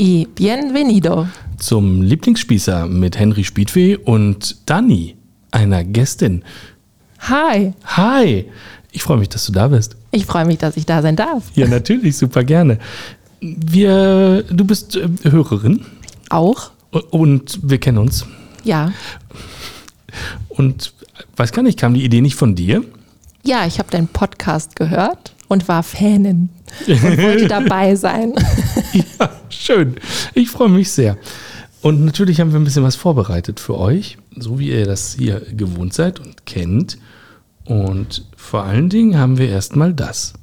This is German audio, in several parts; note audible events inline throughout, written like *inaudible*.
Y bienvenido. Zum Lieblingsspießer mit Henry Spiedweh und Dani, einer Gästin. Hi. Hi, ich freue mich, dass du da bist. Ich freue mich, dass ich da sein darf. Ja, natürlich, super gerne. Wir, du bist äh, Hörerin. Auch? Und wir kennen uns. Ja. Und weiß gar nicht, kam die Idee nicht von dir? Ja, ich habe deinen Podcast gehört und war Fanin und wollte dabei sein. *laughs* *laughs* ja, schön. Ich freue mich sehr. Und natürlich haben wir ein bisschen was vorbereitet für euch, so wie ihr das hier gewohnt seid und kennt. Und vor allen Dingen haben wir erstmal das.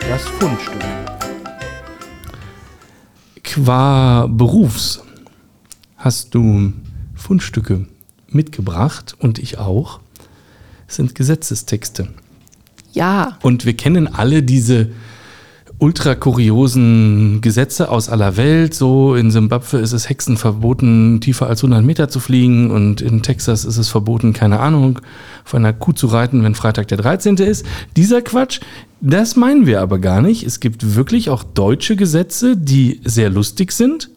Das Fundstück. Qua Berufs hast du Fundstücke mitgebracht und ich auch. Es sind Gesetzestexte. Ja. Und wir kennen alle diese ultra kuriosen Gesetze aus aller Welt. So in Simbabwe ist es Hexen verboten, tiefer als 100 Meter zu fliegen und in Texas ist es verboten, keine Ahnung, auf einer Kuh zu reiten, wenn Freitag der 13. ist. Dieser Quatsch, das meinen wir aber gar nicht. Es gibt wirklich auch deutsche Gesetze, die sehr lustig sind,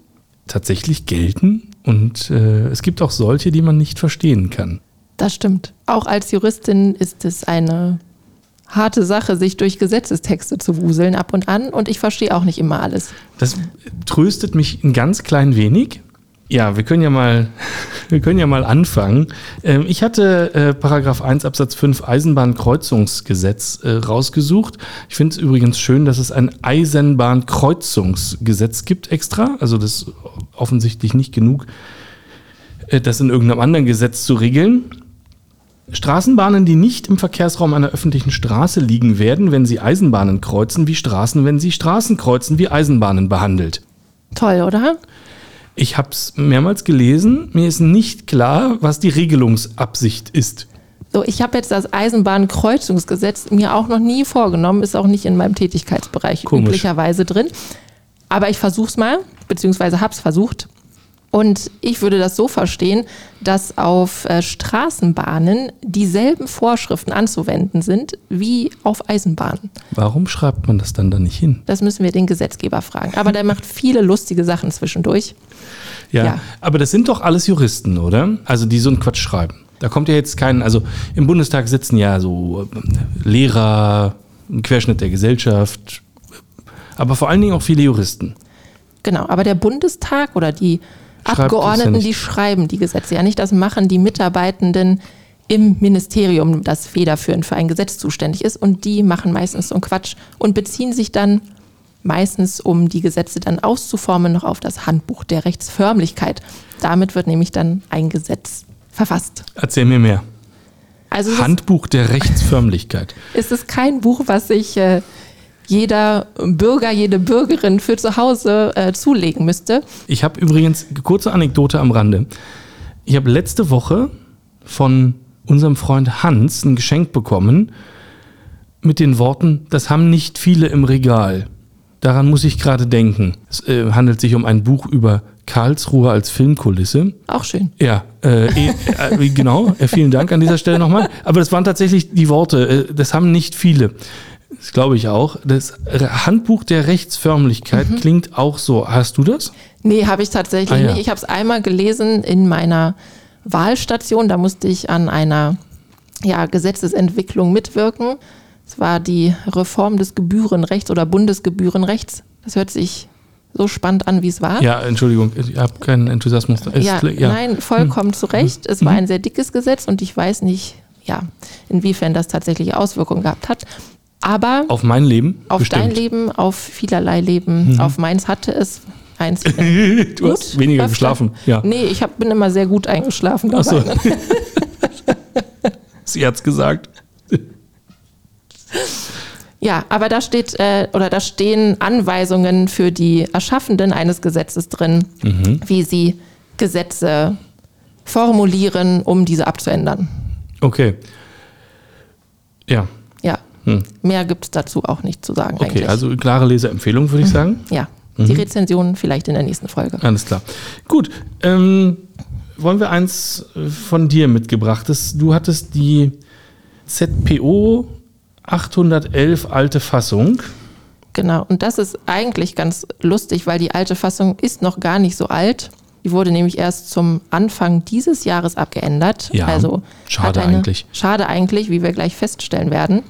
tatsächlich gelten und äh, es gibt auch solche, die man nicht verstehen kann. Das stimmt. Auch als Juristin ist es eine harte Sache, sich durch Gesetzestexte zu wuseln ab und an und ich verstehe auch nicht immer alles. Das tröstet mich ein ganz klein wenig. Ja, wir können ja mal, *laughs* wir können ja mal anfangen. Ähm, ich hatte äh, Paragraph 1 Absatz 5 Eisenbahnkreuzungsgesetz äh, rausgesucht. Ich finde es übrigens schön, dass es ein Eisenbahnkreuzungsgesetz gibt extra. Also das ist offensichtlich nicht genug, äh, das in irgendeinem anderen Gesetz zu regeln. Straßenbahnen, die nicht im Verkehrsraum einer öffentlichen Straße liegen, werden, wenn sie Eisenbahnen kreuzen, wie Straßen, wenn sie Straßen kreuzen, wie Eisenbahnen behandelt. Toll, oder? Ich habe es mehrmals gelesen. Mir ist nicht klar, was die Regelungsabsicht ist. So, ich habe jetzt das Eisenbahnkreuzungsgesetz mir auch noch nie vorgenommen, ist auch nicht in meinem Tätigkeitsbereich Komisch. üblicherweise drin. Aber ich versuche es mal, beziehungsweise habe es versucht. Und ich würde das so verstehen, dass auf äh, Straßenbahnen dieselben Vorschriften anzuwenden sind wie auf Eisenbahnen. Warum schreibt man das dann da nicht hin? Das müssen wir den Gesetzgeber fragen. Aber der macht viele lustige Sachen zwischendurch. Ja, Ja. aber das sind doch alles Juristen, oder? Also die so einen Quatsch schreiben. Da kommt ja jetzt kein, also im Bundestag sitzen ja so äh, Lehrer, ein Querschnitt der Gesellschaft, aber vor allen Dingen auch viele Juristen. Genau, aber der Bundestag oder die Ja Abgeordneten, nicht. die schreiben die Gesetze ja nicht. Das machen die Mitarbeitenden im Ministerium, das federführend für ein Gesetz zuständig ist. Und die machen meistens so einen Quatsch und beziehen sich dann meistens, um die Gesetze dann auszuformen, noch auf das Handbuch der Rechtsförmlichkeit. Damit wird nämlich dann ein Gesetz verfasst. Erzähl mir mehr. Also Handbuch der Rechtsförmlichkeit. *laughs* ist es kein Buch, was sich äh, jeder Bürger, jede Bürgerin für zu Hause äh, zulegen müsste. Ich habe übrigens, kurze Anekdote am Rande. Ich habe letzte Woche von unserem Freund Hans ein Geschenk bekommen mit den Worten, das haben nicht viele im Regal. Daran muss ich gerade denken. Es äh, handelt sich um ein Buch über Karlsruhe als Filmkulisse. Auch schön. Ja, äh, eh, äh, *laughs* genau. Äh, vielen Dank an dieser Stelle nochmal. Aber das waren tatsächlich die Worte. Äh, das haben nicht viele. Das glaube ich auch. Das Handbuch der Rechtsförmlichkeit klingt auch so. Hast du das? Nee, habe ich tatsächlich Ah, ja. nicht. Ich habe es einmal gelesen in meiner Wahlstation. Da musste ich an einer ja, Gesetzesentwicklung mitwirken. Es war die Reform des Gebührenrechts oder Bundesgebührenrechts. Das hört sich so spannend an, wie es war. Ja, Entschuldigung, ich habe keinen Enthusiasmus. Ja, ja. nein, vollkommen zu Recht. Es war ein sehr dickes Gesetz und ich weiß nicht, ja, inwiefern das tatsächlich Auswirkungen gehabt hat. Aber Auf mein Leben? auf bestimmt. dein Leben, auf vielerlei Leben, auf meins hatte es eins. *laughs* du hast weniger öfter. geschlafen. Ja. Nee, ich hab, bin immer sehr gut eingeschlafen. Ach so. dabei. *laughs* Sie hat's gesagt. *laughs* Ja, aber da steht äh, oder da stehen Anweisungen für die Erschaffenden eines Gesetzes drin, Mhm. wie sie Gesetze formulieren, um diese abzuändern. Okay. Ja, Hm. mehr gibt es dazu auch nicht zu sagen okay. eigentlich. Also klare Leseempfehlung, würde ich sagen. ja, Mhm. die Rezension vielleicht in der nächsten Folge. Alles klar. Gut. Ähm, wollen wir eins äh, von dir mitgebrachtes? Du hattest die ZPO 811 alte Fassung. Genau, und das ist eigentlich ganz lustig, weil die alte Fassung ist noch gar nicht so alt. Die wurde nämlich erst zum Anfang dieses Jahres abgeändert. Ja, also schade eine, eigentlich. Schade eigentlich, wie wir gleich feststellen werden.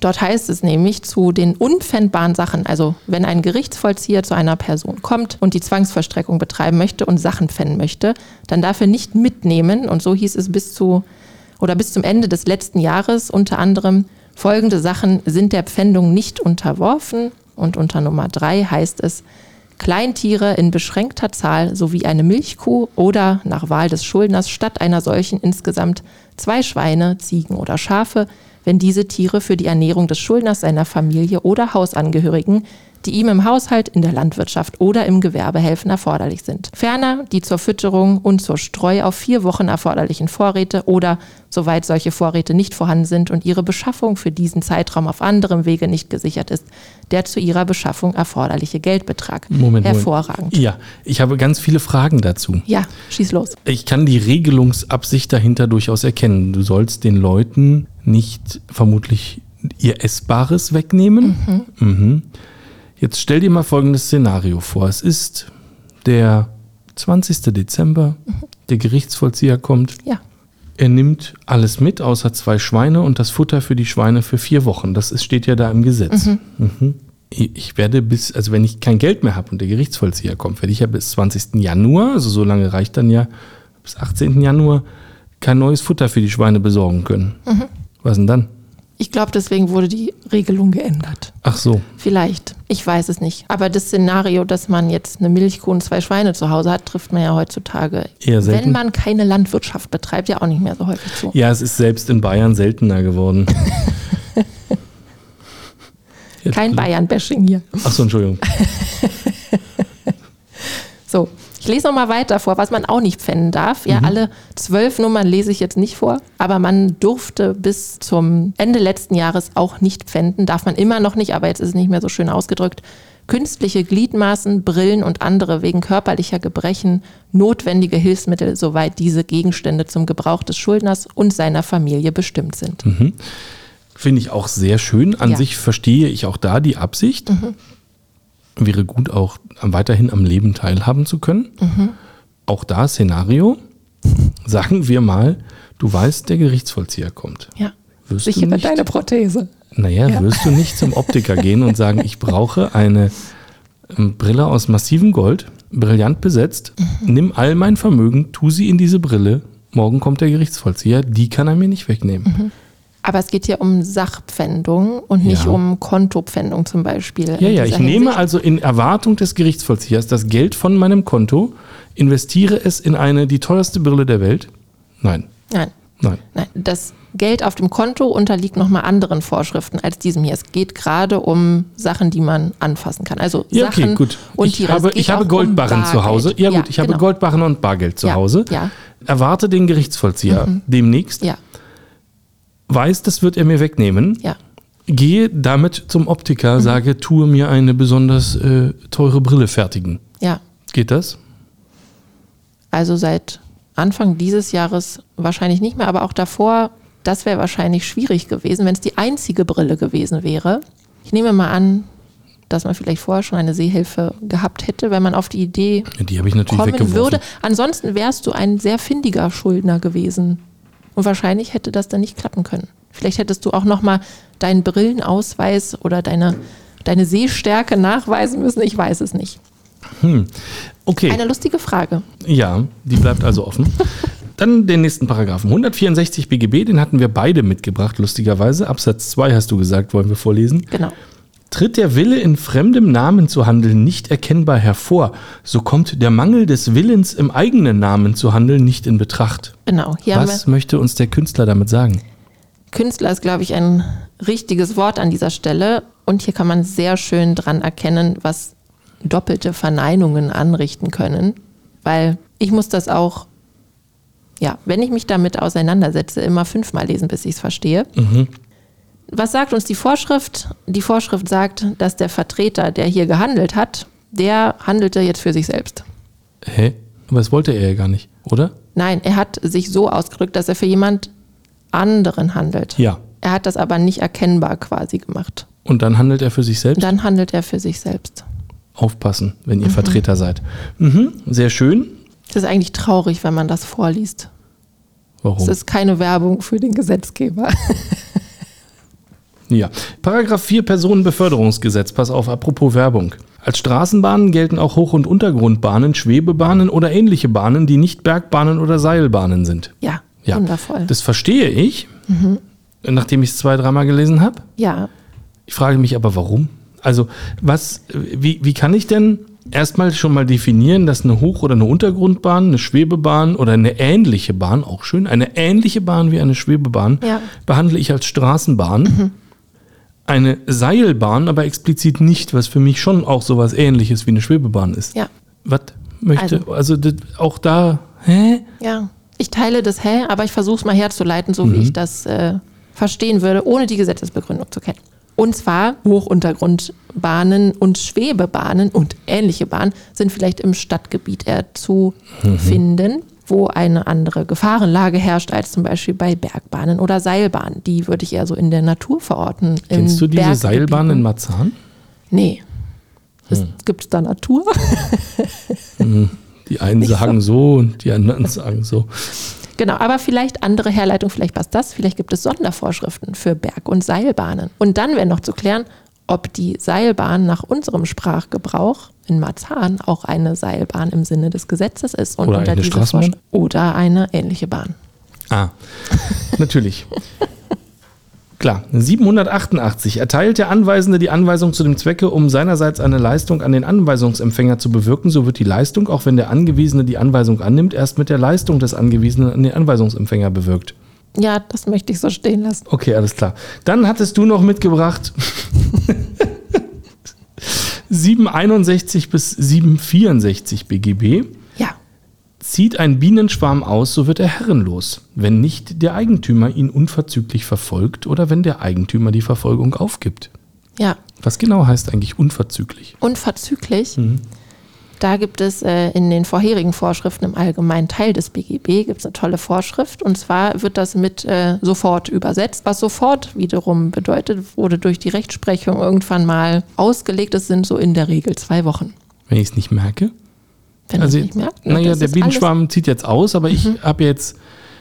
Dort heißt es nämlich zu den unpfändbaren Sachen, also wenn ein Gerichtsvollzieher zu einer Person kommt und die Zwangsverstreckung betreiben möchte und Sachen pfänden möchte, dann darf er nicht mitnehmen, und so hieß es bis zu oder bis zum Ende des letzten Jahres unter anderem, folgende Sachen sind der Pfändung nicht unterworfen. Und unter Nummer drei heißt es, Kleintiere in beschränkter Zahl sowie eine Milchkuh oder nach Wahl des Schuldners statt einer solchen insgesamt zwei Schweine, Ziegen oder Schafe, wenn diese Tiere für die Ernährung des Schuldners, seiner Familie oder Hausangehörigen, die ihm im Haushalt, in der Landwirtschaft oder im Gewerbe helfen, erforderlich sind. Ferner die zur Fütterung und zur Streu auf vier Wochen erforderlichen Vorräte oder, soweit solche Vorräte nicht vorhanden sind und ihre Beschaffung für diesen Zeitraum auf anderem Wege nicht gesichert ist, der zu ihrer Beschaffung erforderliche Geldbetrag. Moment, Hervorragend. Moment. Ja, ich habe ganz viele Fragen dazu. Ja, schieß los. Ich kann die Regelungsabsicht dahinter durchaus erkennen. Du sollst den Leuten nicht vermutlich ihr Essbares wegnehmen. Mhm. Jetzt stell dir mal folgendes Szenario vor. Es ist der 20. Dezember, der Gerichtsvollzieher kommt. Ja. Er nimmt alles mit, außer zwei Schweine und das Futter für die Schweine für vier Wochen. Das ist, steht ja da im Gesetz. Mhm. Ich werde bis, also wenn ich kein Geld mehr habe und der Gerichtsvollzieher kommt, werde ich ja bis 20. Januar, also so lange reicht dann ja bis 18. Januar, kein neues Futter für die Schweine besorgen können. Was denn dann? Ich glaube, deswegen wurde die Regelung geändert. Ach so. Vielleicht. Ich weiß es nicht. Aber das Szenario, dass man jetzt eine Milchkuh und zwei Schweine zu Hause hat, trifft man ja heutzutage. Eher selten. Wenn man keine Landwirtschaft betreibt, ja auch nicht mehr so häufig zu. Ja, es ist selbst in Bayern seltener geworden. Kein Bayern-Bashing hier. Ach so, Entschuldigung. *laughs* So, ich lese noch mal weiter vor, was man auch nicht pfänden darf. Ja, alle zwölf Nummern lese ich jetzt nicht vor, aber man durfte bis zum Ende letzten Jahres auch nicht pfänden. Darf man immer noch nicht, aber jetzt ist es nicht mehr so schön ausgedrückt. Künstliche Gliedmaßen, Brillen und andere wegen körperlicher Gebrechen notwendige Hilfsmittel, soweit diese Gegenstände zum Gebrauch des Schuldners und seiner Familie bestimmt sind. Finde ich auch sehr schön. An Ja. sich verstehe ich auch da die Absicht. Wäre gut, auch weiterhin am Leben teilhaben zu können. Auch da Szenario. *laughs* Sagen wir mal, du weißt, der Gerichtsvollzieher kommt. Ja. Wirst du Sichere nicht- deine Prothese. Naja, Ja. wirst du nicht zum Optiker gehen und sagen, ich brauche eine ähm, Brille aus massivem Gold, brillant besetzt, Mhm. nimm all mein Vermögen, tu sie in diese Brille, morgen kommt der Gerichtsvollzieher, die kann er mir nicht wegnehmen. Aber es geht hier um Sachpfändung und nicht Ja. um Kontopfändung zum Beispiel. Ja, ja, ich dieser nehme Hinsicht. also in Erwartung des Gerichtsvollziehers das Geld von meinem Konto, investiere es in eine, die teuerste Brille der Welt. Nein, Nein, nein. nein. Das Geld auf dem Konto unterliegt nochmal anderen Vorschriften als diesem hier. Es geht gerade um Sachen, die man anfassen kann. Also Ja, Sachen okay, gut. und ich Tiere. Es habe, ich habe auch um Goldbarren zu. Hause. Ja, gut, ich habe genau. Goldbarren und Bargeld zu Ja, Hause. ja. Erwarte den Gerichtsvollzieher demnächst. Ja, Weiß, das wird er mir wegnehmen. ja. Gehe damit zum Mhm. Optiker, sage, tue mir eine besonders äh, teure Brille fertigen. Ja, Geht das? also seit Anfang dieses Jahres wahrscheinlich nicht mehr, aber auch davor, das wäre wahrscheinlich schwierig gewesen, wenn es die einzige Brille gewesen wäre. Ich nehme mal an, dass man vielleicht vorher schon eine Sehhilfe gehabt hätte, wenn man auf die Idee die habe ich natürlich kommen weggeworfen. würde. Ansonsten wärst du ein sehr findiger Schuldner gewesen. Und wahrscheinlich hätte das dann nicht klappen können. Vielleicht hättest du auch nochmal deinen Brillenausweis oder deine, deine Sehstärke nachweisen müssen. Ich weiß es nicht. Okay. Eine lustige Frage. Ja, die bleibt also offen. Dann den nächsten Paragraphen. 164 BGB, den hatten wir beide mitgebracht, lustigerweise. Absatz 2 hast du gesagt, wollen wir vorlesen. Genau. Tritt der Wille, in fremdem Namen zu handeln, nicht erkennbar hervor, so kommt der Mangel des Willens, im eigenen Namen zu handeln, nicht in Betracht. Genau. Hier Was möchte uns der Künstler damit sagen? Künstler ist, glaube ich, ein richtiges Wort an dieser Stelle. Und hier kann man sehr schön dran erkennen, was doppelte Verneinungen anrichten können. Weil ich muss das auch, ja, wenn ich mich damit auseinandersetze, immer fünfmal lesen, bis ich es verstehe. Was sagt uns die Vorschrift? Die Vorschrift sagt, dass der Vertreter, der hier gehandelt hat, der handelte jetzt für sich selbst. Hä? Aber das wollte er ja gar nicht, oder? Nein, er hat sich so ausgedrückt, dass er für jemand anderen handelt. Ja. Er hat das aber nicht erkennbar quasi gemacht. Und dann handelt er für sich selbst? Dann handelt er für sich selbst. Aufpassen, wenn ihr Vertreter seid. Mhm, sehr schön. Es ist eigentlich traurig, wenn man das vorliest. Warum? Es ist keine Werbung für den Gesetzgeber. *laughs* Ja. Paragraph 4 Personenbeförderungsgesetz. Pass auf, apropos Werbung. Als Straßenbahnen gelten auch Hoch- und Untergrundbahnen, Schwebebahnen oder ähnliche Bahnen, die nicht Bergbahnen oder Seilbahnen sind. Ja, Ja, wundervoll. das verstehe ich, nachdem ich es zwei, dreimal gelesen habe. ja, Ich frage mich aber, warum? Also, was, wie, wie kann ich denn erstmal schon mal definieren, dass eine Hoch- oder eine Untergrundbahn, eine Schwebebahn oder eine ähnliche Bahn, auch schön, eine ähnliche Bahn wie eine Schwebebahn, Ja. behandle ich als Straßenbahn. Eine Seilbahn aber explizit nicht, was für mich schon auch sowas ähnliches wie eine Schwebebahn ist. ja, Was möchte, also, Also- auch da, hä? ja. Ich teile das hä, aber ich versuche es mal herzuleiten, so Mhm. wie ich das äh, verstehen würde, ohne die Gesetzesbegründung zu kennen. Und zwar Hochuntergrundbahnen und Schwebebahnen und ähnliche Bahnen sind vielleicht im Stadtgebiet eher zu Mhm. finden, wo eine andere Gefahrenlage herrscht als zum Beispiel bei Bergbahnen oder Seilbahnen. Die würde ich eher so in der Natur verorten. Kennst du diese Berggebieten. Seilbahn in Marzahn? Nee. Hm. Gibt es da Natur? *laughs* Die einen Nicht so. sagen so und die anderen *laughs* sagen so. Genau, aber vielleicht andere Herleitung, vielleicht passt das, vielleicht gibt es Sondervorschriften für Berg- und Seilbahnen. Und dann wäre noch zu klären, ob die Seilbahn nach unserem Sprachgebrauch in Marzahn auch eine Seilbahn im Sinne des Gesetzes ist und Oder unter eine Straßenbahn? Oder eine ähnliche Bahn. Ah, *laughs* natürlich. Klar, 788 erteilt der Anweisende die Anweisung zu dem Zwecke, um seinerseits eine Leistung an den Anweisungsempfänger zu bewirken, so wird die Leistung, auch wenn der Angewiesene die Anweisung annimmt, erst mit der Leistung des Angewiesenen an den Anweisungsempfänger bewirkt. Ja, das möchte ich so stehen lassen. Okay, alles klar. Dann hattest du noch mitgebracht *laughs* 761 bis 764 BGB. Ja, Zieht ein Bienenschwarm aus, so wird er herrenlos, wenn nicht der Eigentümer ihn unverzüglich verfolgt oder wenn der Eigentümer die Verfolgung aufgibt. ja. Was genau heißt eigentlich unverzüglich? Unverzüglich. Mhm. Da gibt es äh, in den vorherigen Vorschriften im allgemeinen Teil des BGB gibt es eine tolle Vorschrift und zwar wird das mit äh, sofort übersetzt. Was sofort wiederum bedeutet, wurde durch die Rechtsprechung irgendwann mal ausgelegt. Es sind so in der Regel zwei Wochen. Wenn ich es nicht merke? Wenn also, man es nicht merkt. ne, naja, der Bienenschwarm zieht jetzt aus, aber ich habe jetzt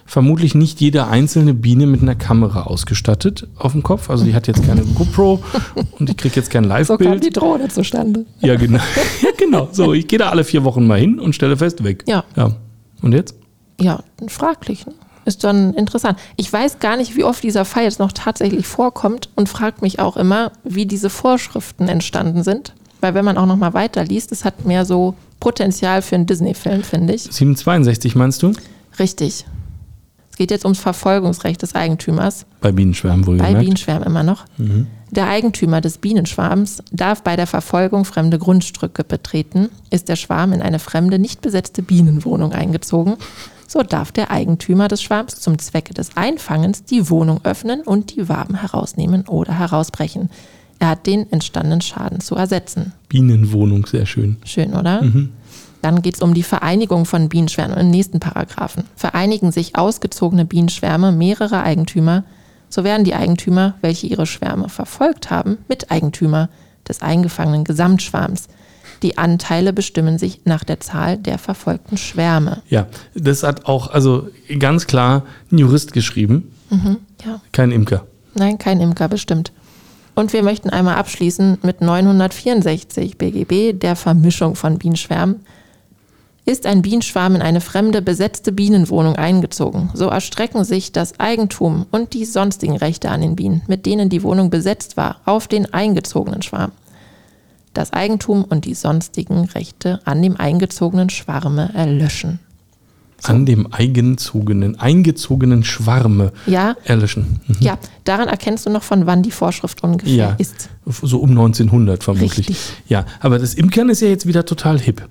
vermutlich nicht jede einzelne Biene mit einer Kamera ausgestattet auf dem Kopf. Also die hat jetzt keine GoPro *laughs* und ich kriege jetzt kein Alles, so kam Live-Bild. die Drohne zustande. Ja, genau. *laughs* ja, genau. So, ich gehe da alle vier Wochen mal hin und stelle fest, weg. Ja. ja. Und jetzt? Ja, fraglich. Ne? Ist dann interessant. Ich weiß gar nicht, wie oft dieser Fall jetzt noch tatsächlich vorkommt und fragt mich auch immer, wie diese Vorschriften entstanden sind. Weil wenn man auch noch mal weiterliest, es hat mehr so Potenzial für einen Disney-Film, finde ich. 762 meinst du? Richtig. Es geht jetzt ums Verfolgungsrecht des Eigentümers. Bei Bienenschwärmen Bei wohlgemerkt. Bienenschwärmen immer noch. Der Eigentümer des Bienenschwarms darf bei der Verfolgung fremde Grundstücke betreten. Ist der Schwarm in eine fremde, nicht besetzte Bienenwohnung eingezogen, so darf der Eigentümer des Schwarms zum Zwecke des Einfangens die Wohnung öffnen und die Waben herausnehmen oder herausbrechen. Er hat den entstandenen Schaden zu ersetzen. Bienenwohnung, sehr schön. Schön, oder? Dann geht es um die Vereinigung von Bienenschwärmen im nächsten Paragraphen. Vereinigen sich ausgezogene Bienenschwärme mehrerer Eigentümer, so werden die Eigentümer, welche ihre Schwärme verfolgt haben, Miteigentümer des eingefangenen Gesamtschwarms. Die Anteile bestimmen sich nach der Zahl der verfolgten Schwärme. Ja, das hat auch, also ganz klar ein Jurist geschrieben, Ja, kein Imker. nein, kein Imker bestimmt. Und wir möchten einmal abschließen mit 964 BGB, der Vermischung von Bienenschwärmen. Ist ein Bienenschwarm in eine fremde besetzte Bienenwohnung eingezogen, so erstrecken sich das Eigentum und die sonstigen Rechte an den Bienen, mit denen die Wohnung besetzt war, auf den eingezogenen Schwarm. Das Eigentum und die sonstigen Rechte an dem eingezogenen Schwarme erlöschen. An dem eingezogenen, eingezogenen Schwarme Ja, erlöschen. Mhm. ja, daran erkennst du noch, von wann die Vorschrift ungefähr Ja, ist. so um 1900 vermutlich. Richtig. Ja, aber das Imkern ist ja jetzt wieder total hip.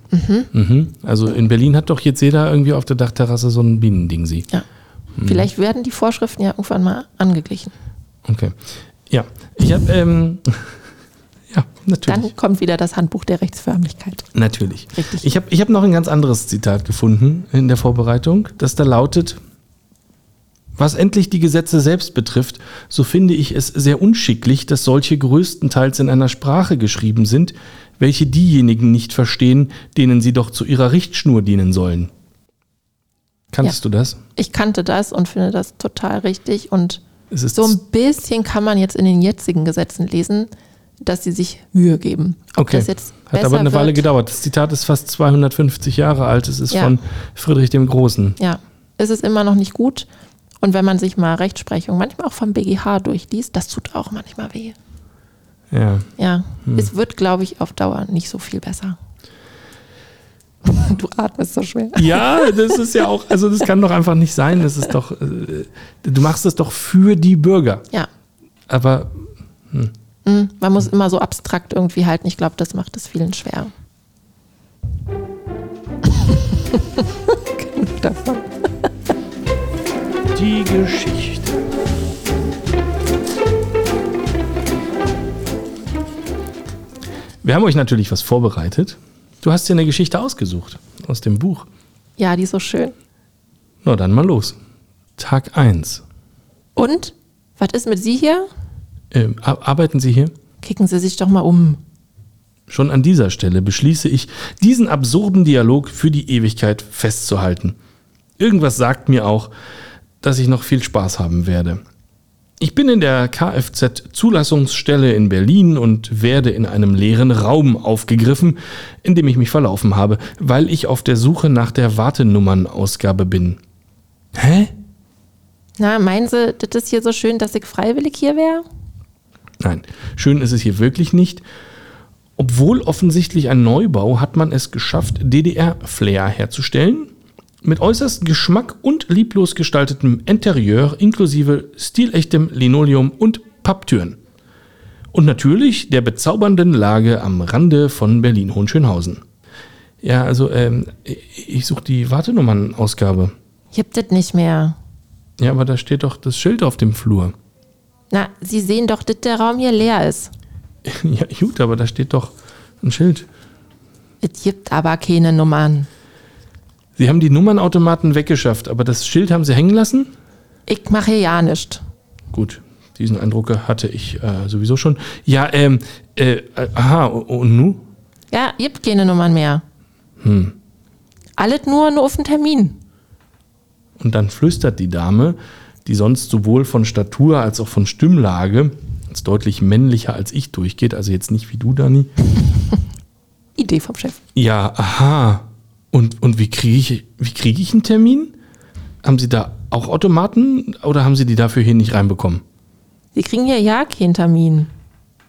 Mhm. Also in Berlin hat doch jetzt jeder irgendwie auf der Dachterrasse so ein Bienending sie. Ja. Mhm. Vielleicht werden die Vorschriften ja irgendwann mal angeglichen. Okay. Ja, ich habe, ähm, *laughs* ja, natürlich. Dann kommt wieder das Handbuch der Rechtsförmlichkeit. Natürlich. Richtig. Ich habe ich hab noch ein ganz anderes Zitat gefunden in der Vorbereitung, das da lautet: Was endlich die Gesetze selbst betrifft, so finde ich es sehr unschicklich, dass solche größtenteils in einer Sprache geschrieben sind, welche diejenigen nicht verstehen, denen sie doch zu ihrer Richtschnur dienen sollen. Kanntest Ja. du das? Ich kannte das und finde das total richtig. Und so ein bisschen kann man jetzt in den jetzigen Gesetzen lesen, dass sie sich Mühe geben. Okay. Hat aber eine Weile wird, gedauert. Das Zitat ist fast 250 Jahre alt. Es ist Ja. von Friedrich dem Großen. Ja, ist es immer noch nicht gut. Und wenn man sich mal Rechtsprechung manchmal auch vom BGH durchliest, das tut auch manchmal weh. Ja. Ja, Hm. es wird, glaube ich, auf Dauer nicht so viel besser. *laughs* Du atmest so schwer. Ja, das ist ja auch, also das kann doch einfach nicht sein. Das ist doch, äh, du machst es doch für die Bürger. Ja, Aber mm, man muss immer so abstrakt irgendwie halten. Ich glaube, das macht es vielen schwer. Genug *laughs* davon. die Geschichte. Wir haben euch natürlich was vorbereitet. Du hast dir eine Geschichte ausgesucht aus dem Buch. Ja, die ist so schön. Na, dann mal los. Tag 1. Und? Was ist mit Sie hier? Ähm, ar- arbeiten Sie hier? Kicken Sie sich doch mal um. Schon an dieser Stelle beschließe ich, diesen absurden Dialog für die Ewigkeit festzuhalten. Irgendwas sagt mir auch, dass ich noch viel Spaß haben werde. Ich bin in der Kfz-Zulassungsstelle in Berlin und werde in einem leeren Raum aufgegriffen, in dem ich mich verlaufen habe, weil ich auf der Suche nach der Wartenummernausgabe bin. Hä? Na, meinen Sie, das ist hier so schön, dass ich freiwillig hier wäre? Nein, schön ist es hier wirklich nicht. Obwohl offensichtlich ein Neubau, hat man es geschafft, DDR-Flair herzustellen. Mit äußerstem Geschmack und lieblos gestaltetem Interieur inklusive stilechtem Linoleum und Papptüren. Und natürlich der bezaubernden Lage am Rande von Berlin-Hohenschönhausen. Ja, also ähm, ich suche die Wartenummernausgabe. Gibt es nicht mehr. Ja, aber da steht doch das Schild auf dem Flur. Na, Sie sehen doch, dass der Raum hier leer ist. *laughs* Ja, gut, aber da steht doch ein Schild. Es gibt aber keine Nummern. Sie haben die Nummernautomaten weggeschafft, aber das Schild haben Sie hängen lassen? Ich mache ja nichts. Gut, diesen Eindruck hatte ich äh, sowieso schon. Ja, ähm, äh, äh, aha, und nu? Ja, gibt keine Nummern mehr. Hm. Alles nur, nur auf den Termin. Und dann flüstert die Dame, die sonst sowohl von Statur als auch von Stimmlage als deutlich männlicher als ich durchgeht, also jetzt nicht wie du, Dani. *laughs* Idee vom Chef. Ja, aha. Und, und wie kriege ich, wie kriege ich einen Termin? Haben Sie da auch Automaten oder haben Sie die dafür hier nicht reinbekommen? Sie kriegen hier ja keinen Termin.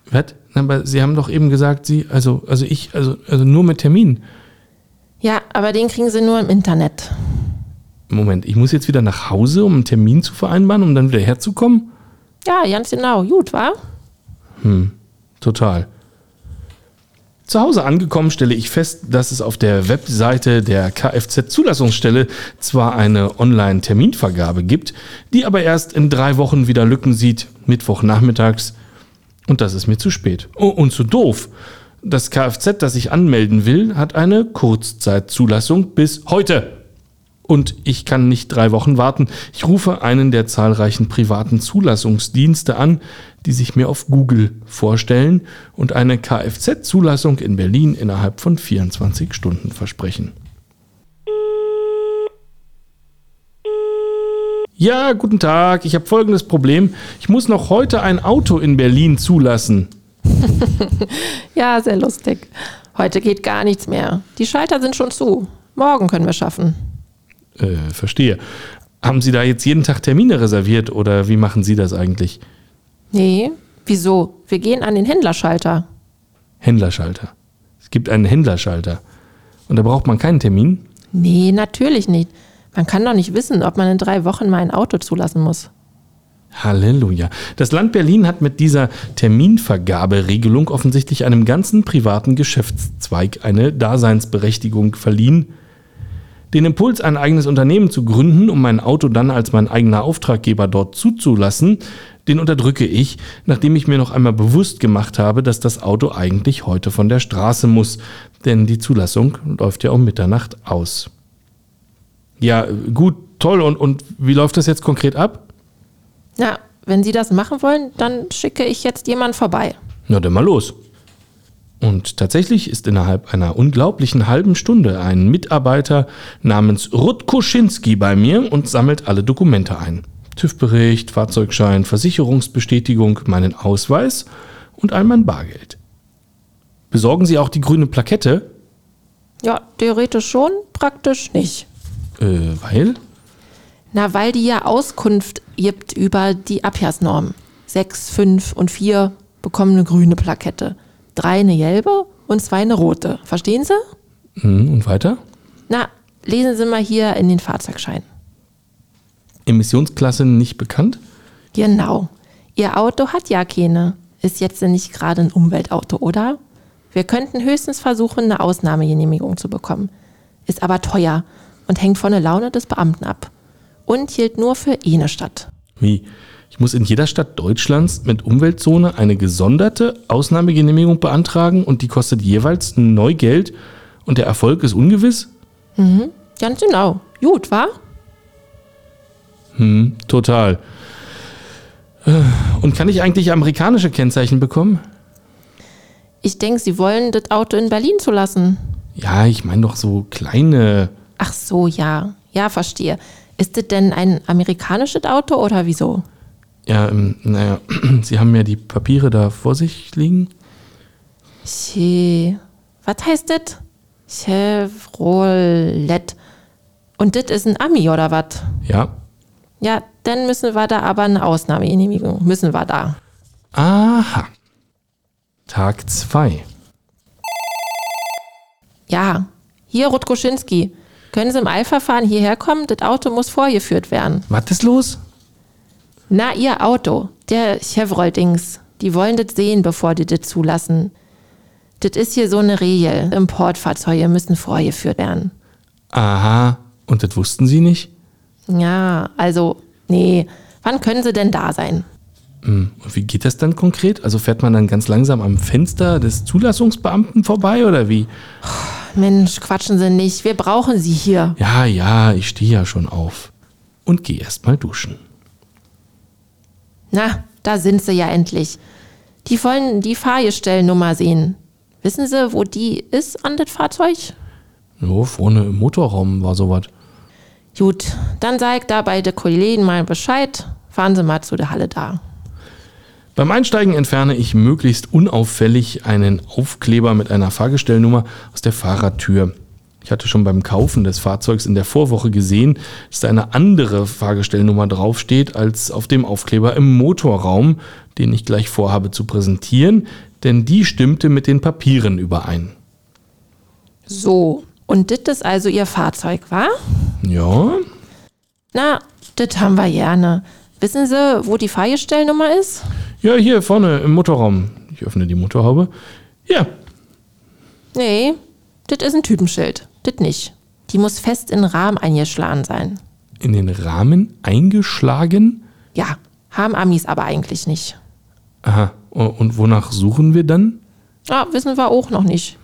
Was? Aber Sie haben doch eben gesagt, Sie, also, also ich, also, also nur mit Termin. Ja, aber den kriegen Sie nur im Internet. Moment, ich muss jetzt wieder nach Hause, um einen Termin zu vereinbaren, um dann wieder herzukommen? Ja, ganz genau. Gut, wa? Total. Zu Hause angekommen stelle ich fest, dass es auf der Webseite der Kfz-Zulassungsstelle zwar eine Online-Terminvergabe gibt, die aber erst in drei Wochen wieder Lücken sieht, Mittwochnachmittags. Und das ist mir zu spät. Oh, und zu doof. Das Kfz, das ich anmelden will, hat eine Kurzzeitzulassung bis heute. Und ich kann nicht drei Wochen warten. Ich rufe einen der zahlreichen privaten Zulassungsdienste an, die sich mir auf Google vorstellen und eine Kfz-Zulassung in Berlin innerhalb von 24 Stunden versprechen. Ja, guten Tag. Ich habe folgendes Problem. Ich muss noch heute ein Auto in Berlin zulassen. *laughs* Ja, sehr lustig. Heute geht gar nichts mehr. Die Schalter sind schon zu. Morgen können wir schaffen. Äh, verstehe. Haben Sie da jetzt jeden Tag Termine reserviert oder wie machen Sie das eigentlich? Nee, wieso? Wir gehen an den Händlerschalter. Händlerschalter. Es gibt einen Händlerschalter. Und da braucht man keinen Termin. Nee, natürlich nicht. Man kann doch nicht wissen, ob man in drei Wochen mal ein Auto zulassen muss. Halleluja. Das Land Berlin hat mit dieser Terminvergaberegelung offensichtlich einem ganzen privaten Geschäftszweig eine Daseinsberechtigung verliehen. Den Impuls, ein eigenes Unternehmen zu gründen, um mein Auto dann als mein eigener Auftraggeber dort zuzulassen, den unterdrücke ich, nachdem ich mir noch einmal bewusst gemacht habe, dass das Auto eigentlich heute von der Straße muss, denn die Zulassung läuft ja um Mitternacht aus. Ja, gut, toll. Und, und wie läuft das jetzt konkret ab? Na, wenn Sie das machen wollen, dann schicke ich jetzt jemand vorbei. Na dann mal los. Und tatsächlich ist innerhalb einer unglaublichen halben Stunde ein Mitarbeiter namens Rut Koschinski bei mir und sammelt alle Dokumente ein. TÜV-Bericht, Fahrzeugschein, Versicherungsbestätigung, meinen Ausweis und all mein Bargeld. Besorgen Sie auch die grüne Plakette? Ja, theoretisch schon, praktisch nicht. Äh, weil? Na, weil die ja Auskunft gibt über die Abjahrsnormen. Sechs, fünf und vier bekommen eine grüne Plakette. Drei eine gelbe und zwei eine rote. Verstehen Sie? Hm, und weiter? Na, lesen Sie mal hier in den Fahrzeugschein. Emissionsklasse nicht bekannt? Genau. Ihr Auto hat ja keine. Ist jetzt nicht gerade ein Umweltauto, oder? Wir könnten höchstens versuchen, eine Ausnahmegenehmigung zu bekommen. Ist aber teuer und hängt von der Laune des Beamten ab. Und hielt nur für eine Stadt. Wie? Ich muss in jeder Stadt Deutschlands mit Umweltzone eine gesonderte Ausnahmegenehmigung beantragen und die kostet jeweils neu Geld und der Erfolg ist ungewiss? Mhm, ganz genau. Gut, wa? Hm, total. Äh, Und kann ich eigentlich amerikanische Kennzeichen bekommen? Ich denke, Sie wollen das Auto in Berlin zu lassen. Ja, ich meine doch so kleine. Ach so, ja. Ja, verstehe. Ist das denn ein amerikanisches Auto oder wieso? Ja, ähm, naja, *clears throat* Sie haben ja die Papiere da vor sich liegen. Che. Was heißt das? Chevrolet. Und das ist ein Ami oder was? Ja. Ja, dann müssen wir da aber eine Ausnahmegenehmigung. Müssen wir da. Aha. Tag 2. Ja, hier Rutkoschinski. Können Sie im Eilverfahren hierher kommen? Das Auto muss vorgeführt werden. Was ist los? Na, Ihr Auto, der Chevrolet-Dings. Die wollen das sehen, bevor die das zulassen. Das ist hier so eine Regel. Importfahrzeuge müssen vorgeführt werden. Aha. Und das wussten Sie nicht? Ja, also, nee. Wann können Sie denn da sein? Hm, Und wie geht das dann konkret? Also fährt man dann ganz langsam am Fenster des Zulassungsbeamten vorbei oder wie? Mensch, quatschen Sie nicht. Wir brauchen Sie hier. Ja, ja, ich stehe ja schon auf. Und geh erst mal duschen. Na, da sind Sie ja endlich. Die wollen die Fahrgestellnummer sehen. Wissen Sie, wo die ist an das Fahrzeug? Jo, vorne im Motorraum war sowas. Gut, dann sag da bei der Kollegen mal Bescheid. Fahren Sie mal zu der Halle da. Beim Einsteigen entferne ich möglichst unauffällig einen Aufkleber mit einer Fahrgestellnummer aus der Fahrertür. Ich hatte schon beim Kaufen des Fahrzeugs in der Vorwoche gesehen, dass da eine andere Fahrgestellnummer draufsteht als auf dem Aufkleber im Motorraum, den ich gleich vorhabe zu präsentieren, denn die stimmte mit den Papieren überein. So, und das ist also Ihr Fahrzeug, wa? Ja, Na, das haben wir gerne. Wissen Sie, wo die Fahrgestellnummer ist? ja, hier vorne im Motorraum. Ich öffne die Motorhaube. Ja, Nee, das ist ein Typenschild. Das nicht. Die muss fest in den Rahmen eingeschlagen sein. in den Rahmen eingeschlagen. Ja, haben Amis aber eigentlich nicht. Aha, und wonach suchen wir dann? Ah, wissen wir auch noch nicht.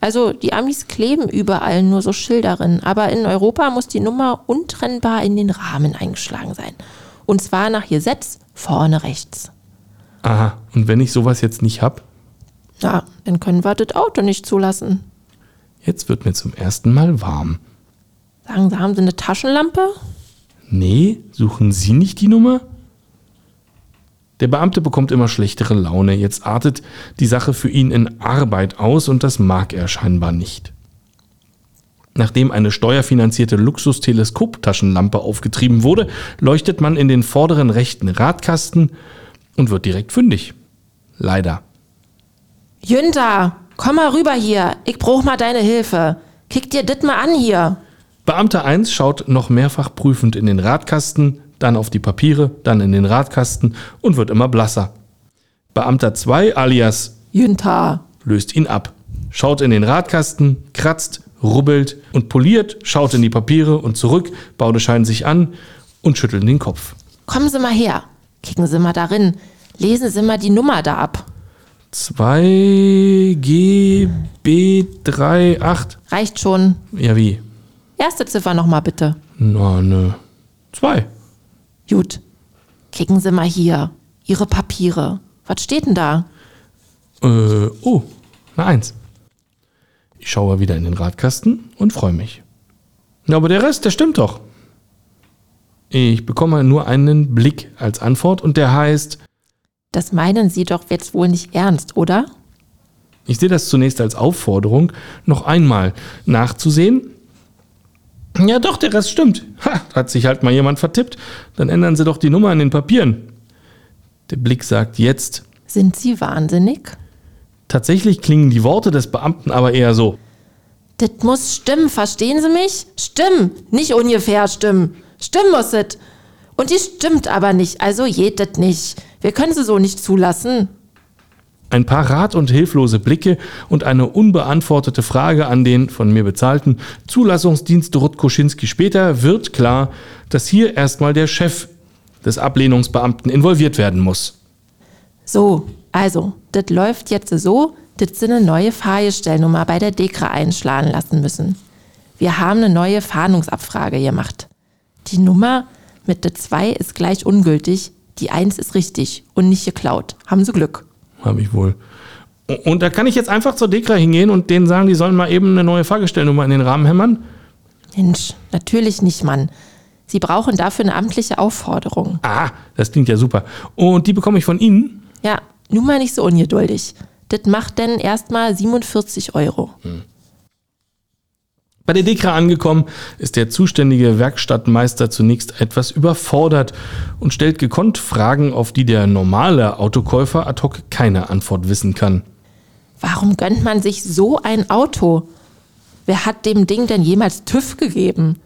Also die Amis kleben überall nur so Schilder drin, aber in Europa muss die Nummer untrennbar in den Rahmen eingeschlagen sein. Und zwar nach Gesetz vorne rechts. Aha, und wenn ich sowas jetzt nicht hab? Ja, dann können wir das Auto nicht zulassen. Jetzt wird mir zum ersten Mal warm. Sagen Sie, haben Sie eine Taschenlampe? Nee, suchen Sie nicht die Nummer? Der Beamte bekommt immer schlechtere Laune. Jetzt artet die Sache für ihn in Arbeit aus und das mag er scheinbar nicht. Nachdem eine steuerfinanzierte Luxusteleskoptaschenlampe aufgetrieben wurde, leuchtet man in den vorderen rechten Radkasten und wird direkt fündig. Leider. Jünter, komm mal rüber hier. Ich brauch mal deine Hilfe. Kick dir das mal an hier. Beamter 1 schaut noch mehrfach prüfend in den Radkasten, dann auf die Papiere, dann in den Radkasten und wird immer blasser. Beamter 2 alias Jünter. löst ihn ab, schaut in den Radkasten, kratzt, rubbelt und poliert, schaut in die Papiere und zurück, Baude scheinen sich an und schütteln den Kopf. Kommen Sie mal her. Kicken Sie mal darin. Lesen Sie mal die Nummer da ab. 2GB38. Reicht schon. Ja, wie? Erste Ziffer nochmal bitte. Na, ne. Zwei. Gut. Kicken Sie mal hier. Ihre Papiere. Was steht denn da? Äh, oh, eine Eins. Ich schaue wieder in den Radkasten und freue mich. Na, aber der Rest, der stimmt doch. Ich bekomme nur einen Blick als Antwort und der heißt, Das meinen Sie doch jetzt wohl nicht ernst, oder? ich sehe das zunächst als Aufforderung, noch einmal nachzusehen. Ja, doch, der Rest stimmt. Ha, hat sich halt mal jemand vertippt. Dann ändern Sie doch die Nummer in den Papieren. Der Blick sagt jetzt, Sind Sie wahnsinnig? tatsächlich klingen die Worte des Beamten aber eher so. Das muss stimmen, verstehen Sie mich? Stimmen, nicht ungefähr stimmen. Stimmen muss es. Und die stimmt aber nicht, also geht das nicht. Wir können sie so nicht zulassen. Ein paar rat- und hilflose Blicke und eine unbeantwortete Frage an den von mir bezahlten Zulassungsdienst Rutkoschinski später wird klar, dass hier erstmal der Chef des Ablehnungsbeamten involviert werden muss. So, also, das läuft jetzt so, dass Sie eine neue Fahrgestellnummer bei der DEKRA einschlagen lassen müssen. Wir haben eine neue Fahndungsabfrage gemacht. Die Nummer mit der 2 ist gleich ungültig, die 1 ist richtig und nicht geklaut. Haben Sie Glück. Habe ich wohl. Und da kann ich jetzt einfach zur Dekra hingehen und denen sagen, die sollen mal eben eine neue Fahrgestellnummer in den Rahmen hämmern? Mensch, natürlich nicht, Mann. Sie brauchen dafür eine amtliche Aufforderung. Ah, das klingt ja super. Und die bekomme ich von Ihnen? Ja, nun mal nicht so ungeduldig. Das macht denn erstmal 47 Euro. Bei der Dekra angekommen, ist der zuständige Werkstattmeister zunächst etwas überfordert und stellt gekonnt Fragen, auf die der normale Autokäufer ad hoc keine Antwort wissen kann. Warum gönnt man sich so ein Auto? Wer hat dem Ding denn jemals TÜV gegeben?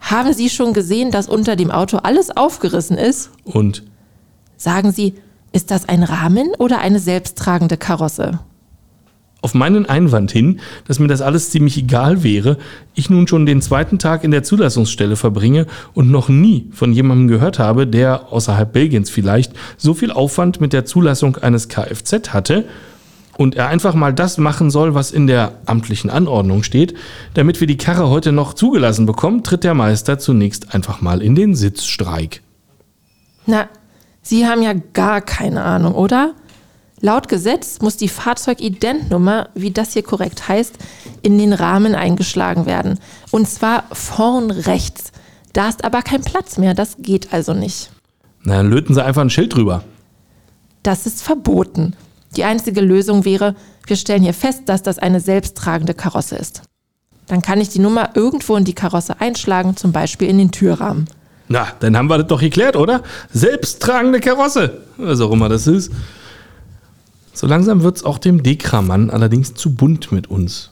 Haben Sie schon gesehen, dass unter dem Auto alles aufgerissen ist? Und Sagen Sie, ist das ein Rahmen oder eine selbsttragende Karosse? Auf meinen Einwand hin, dass mir das alles ziemlich egal wäre, ich nun schon den zweiten Tag in der Zulassungsstelle verbringe und noch nie von jemandem gehört habe, der außerhalb Belgiens vielleicht so viel Aufwand mit der Zulassung eines Kfz hatte und er einfach mal das machen soll, was in der amtlichen Anordnung steht, damit wir die Karre heute noch zugelassen bekommen, tritt der Meister zunächst einfach mal in den Sitzstreik. Na, Sie haben ja gar keine Ahnung, oder? Laut Gesetz muss die Fahrzeugidentnummer, wie das hier korrekt heißt, in den Rahmen eingeschlagen werden. Und zwar vorn rechts. Da ist aber kein Platz mehr, das geht also nicht. Na, dann löten Sie einfach ein Schild drüber. Das ist verboten. Die einzige Lösung wäre, wir stellen hier fest, dass das eine selbsttragende Karosse ist. Dann kann ich die Nummer irgendwo in die Karosse einschlagen, zum Beispiel in den Türrahmen. Na, dann haben wir das doch geklärt, oder? Selbsttragende Karosse, was auch immer das ist. So langsam wird's auch dem Dekramann allerdings zu bunt mit uns.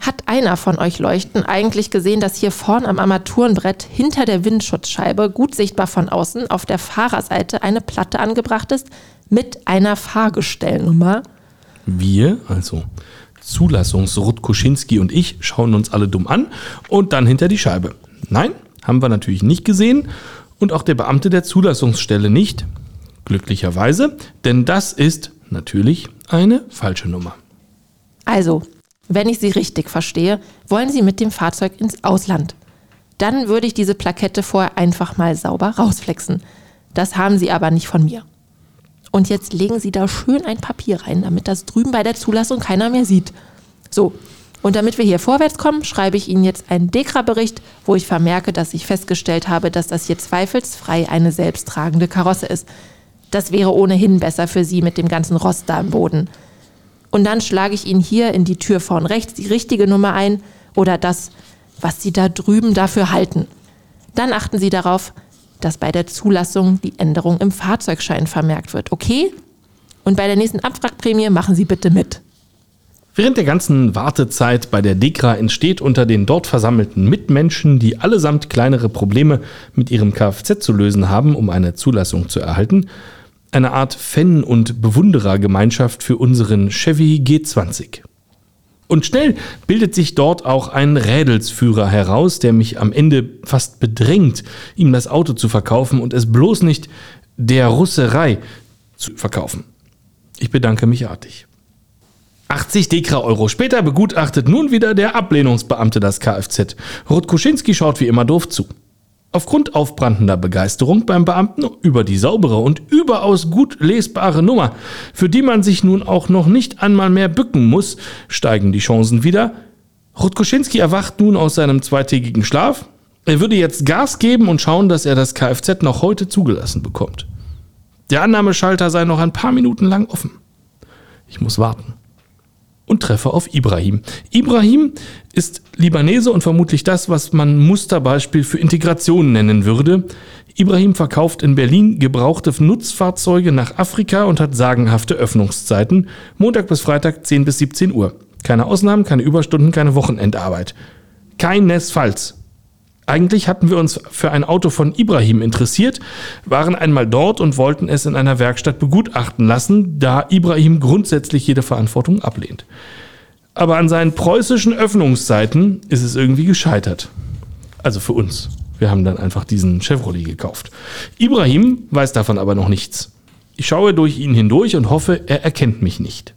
Hat einer von euch Leuchten eigentlich gesehen, dass hier vorn am Armaturenbrett hinter der Windschutzscheibe, gut sichtbar von außen, auf der Fahrerseite eine Platte angebracht ist mit einer Fahrgestellnummer? Wir, also Zulassungs-Ruth Kuschinski und ich, schauen uns alle dumm an und dann hinter die Scheibe. Nein, haben wir natürlich nicht gesehen und auch der Beamte der Zulassungsstelle nicht. Glücklicherweise, denn das ist natürlich eine falsche Nummer. Also, wenn ich Sie richtig verstehe, wollen Sie mit dem Fahrzeug ins Ausland. Dann würde ich diese Plakette vorher einfach mal sauber rausflexen. Das haben Sie aber nicht von mir. Und jetzt legen Sie da schön ein Papier rein, damit das drüben bei der Zulassung keiner mehr sieht. So, und damit wir hier vorwärts kommen, schreibe ich Ihnen jetzt einen Dekra-Bericht, wo ich vermerke, dass ich festgestellt habe, dass das hier zweifelsfrei eine selbsttragende Karosse ist. Das wäre ohnehin besser für Sie mit dem ganzen Rost da im Boden. Und dann schlage ich Ihnen hier in die Tür vorn rechts die richtige Nummer ein oder das, was Sie da drüben dafür halten. Dann achten Sie darauf, dass bei der Zulassung die Änderung im Fahrzeugschein vermerkt wird, okay? Und bei der nächsten Abwrackprämie machen Sie bitte mit. Während der ganzen Wartezeit bei der DEKRA entsteht unter den dort versammelten Mitmenschen, die allesamt kleinere Probleme mit ihrem Kfz zu lösen haben, um eine Zulassung zu erhalten, eine Art Fan- und Bewunderergemeinschaft für unseren Chevy G20. Und schnell bildet sich dort auch ein Rädelsführer heraus, der mich am Ende fast bedrängt, ihm das Auto zu verkaufen und es bloß nicht der Russerei zu verkaufen. Ich bedanke mich artig. 80 Dekra-Euro später begutachtet nun wieder der Ablehnungsbeamte das Kfz. Ruth Kuschinski schaut wie immer doof zu. Aufgrund aufbrandender Begeisterung beim Beamten über die saubere und überaus gut lesbare Nummer, für die man sich nun auch noch nicht einmal mehr bücken muss, steigen die Chancen wieder. Rutkoschinski erwacht nun aus seinem zweitägigen Schlaf. Er würde jetzt Gas geben und schauen, dass er das Kfz noch heute zugelassen bekommt. Der Annahmeschalter sei noch ein paar Minuten lang offen. Ich muss warten und treffe auf Ibrahim. Ibrahim ist Libanese und vermutlich das, was man Musterbeispiel für Integration nennen würde. Ibrahim verkauft in Berlin gebrauchte Nutzfahrzeuge nach Afrika und hat sagenhafte Öffnungszeiten. Montag bis Freitag 10 bis 17 Uhr. Keine Ausnahmen, keine Überstunden, keine Wochenendarbeit. Keinesfalls. Eigentlich hatten wir uns für ein Auto von Ibrahim interessiert, waren einmal dort und wollten es in einer Werkstatt begutachten lassen, da Ibrahim grundsätzlich jede Verantwortung ablehnt. Aber an seinen preußischen Öffnungszeiten ist es irgendwie gescheitert. Also für uns. Wir haben dann einfach diesen Chevrolet gekauft. Ibrahim weiß davon aber noch nichts. Ich schaue durch ihn hindurch und hoffe, er erkennt mich nicht.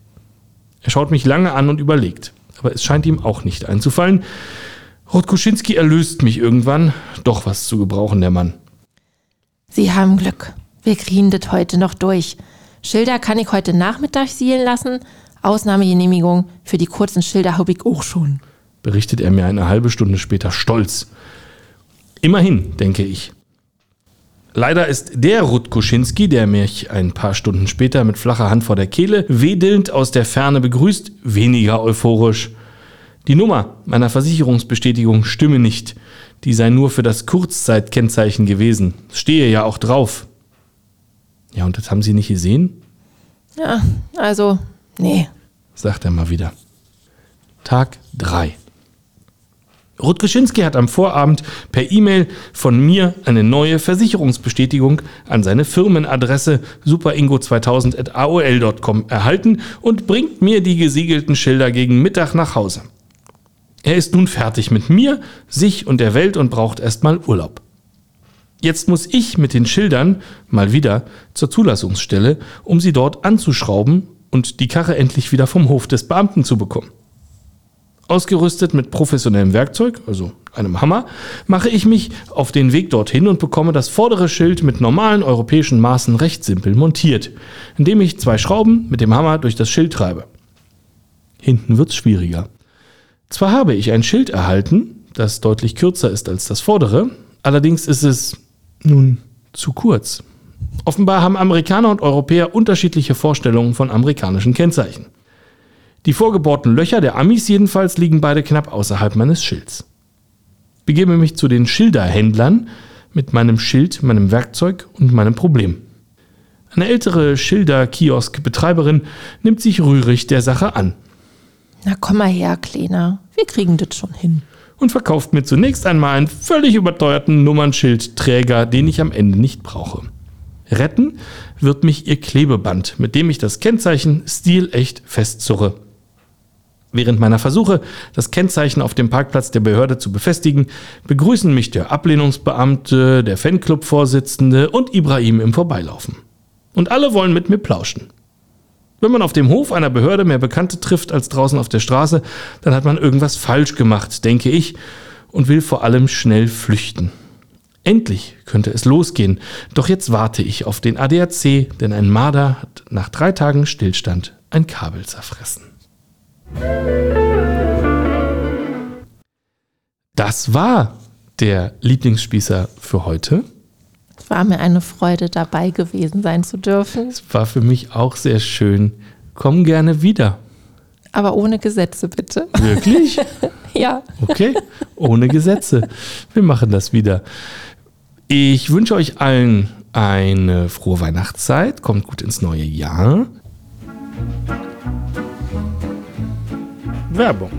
Er schaut mich lange an und überlegt. Aber es scheint ihm auch nicht einzufallen. Rotkuschinski erlöst mich irgendwann. Doch was zu gebrauchen, der Mann. Sie haben Glück. Wir kriegen das heute noch durch. Schilder kann ich heute Nachmittag sielen lassen. Ausnahmegenehmigung für die kurzen Schilder habe ich auch schon. Berichtet er mir eine halbe Stunde später stolz. Immerhin, denke ich. Leider ist der Rutkuschinski, der mich ein paar Stunden später mit flacher Hand vor der Kehle wedelnd aus der Ferne begrüßt, weniger euphorisch. Die Nummer meiner Versicherungsbestätigung stimme nicht. Die sei nur für das Kurzzeitkennzeichen gewesen. Stehe ja auch drauf. Ja, und das haben Sie nicht gesehen? Ja, also, nee. Sagt er mal wieder. Tag 3. Rutgeschinski hat am Vorabend per E-Mail von mir eine neue Versicherungsbestätigung an seine Firmenadresse superingo2000.aol.com erhalten und bringt mir die gesiegelten Schilder gegen Mittag nach Hause. Er ist nun fertig mit mir, sich und der Welt und braucht erstmal Urlaub. Jetzt muss ich mit den Schildern mal wieder zur Zulassungsstelle, um sie dort anzuschrauben und die Karre endlich wieder vom Hof des Beamten zu bekommen. Ausgerüstet mit professionellem Werkzeug, also einem Hammer, mache ich mich auf den Weg dorthin und bekomme das vordere Schild mit normalen europäischen Maßen recht simpel montiert, indem ich zwei Schrauben mit dem Hammer durch das Schild treibe. Hinten wird's schwieriger. Zwar habe ich ein Schild erhalten, das deutlich kürzer ist als das vordere, allerdings ist es nun zu kurz. Offenbar haben Amerikaner und Europäer unterschiedliche Vorstellungen von amerikanischen Kennzeichen. Die vorgebohrten Löcher der Amis jedenfalls liegen beide knapp außerhalb meines Schilds. Begebe mich zu den Schilderhändlern mit meinem Schild, meinem Werkzeug und meinem Problem. Eine ältere Schilder-Kiosk-Betreiberin nimmt sich rührig der Sache an. Na komm mal her, Kleiner. Wir kriegen das schon hin. Und verkauft mir zunächst einmal einen völlig überteuerten Nummernschildträger, den ich am Ende nicht brauche. Retten wird mich ihr Klebeband, mit dem ich das Kennzeichen stilecht festzurre. Während meiner Versuche, das Kennzeichen auf dem Parkplatz der Behörde zu befestigen, begrüßen mich der Ablehnungsbeamte, der Fanclub-Vorsitzende und Ibrahim im Vorbeilaufen. Und alle wollen mit mir plauschen. Wenn man auf dem Hof einer Behörde mehr Bekannte trifft als draußen auf der Straße, dann hat man irgendwas falsch gemacht, denke ich, und will vor allem schnell flüchten. Endlich könnte es losgehen, doch jetzt warte ich auf den ADAC, denn ein Marder hat nach drei Tagen Stillstand ein Kabel zerfressen. Das war der Lieblingsspießer für heute. Es war mir eine Freude, dabei gewesen sein zu dürfen. Es war für mich auch sehr schön. Komm gerne wieder. Aber ohne Gesetze, bitte. Wirklich? *laughs* ja. Okay, ohne Gesetze. Wir machen das wieder. Ich wünsche euch allen eine frohe Weihnachtszeit. Kommt gut ins neue Jahr. Werbung.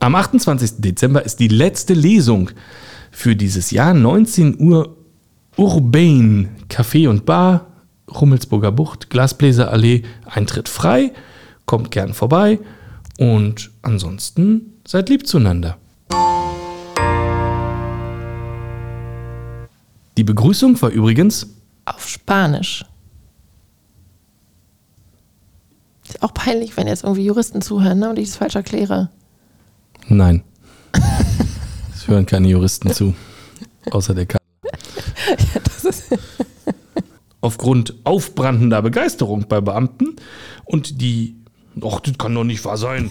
Am 28. Dezember ist die letzte Lesung für dieses Jahr 19 Uhr Urbain Café und Bar, Rummelsburger Bucht, Glasbläserallee, Eintritt frei. Kommt gern vorbei und ansonsten seid lieb zueinander. Die Begrüßung war übrigens auf Spanisch. Ist auch peinlich, wenn jetzt irgendwie Juristen zuhören ne, und ich es falsch erkläre. Nein. *laughs* Es hören keine Juristen zu, außer der K. Ja, *laughs* das ist Aufgrund aufbrandender Begeisterung bei Beamten und die, ach, das kann doch nicht wahr sein.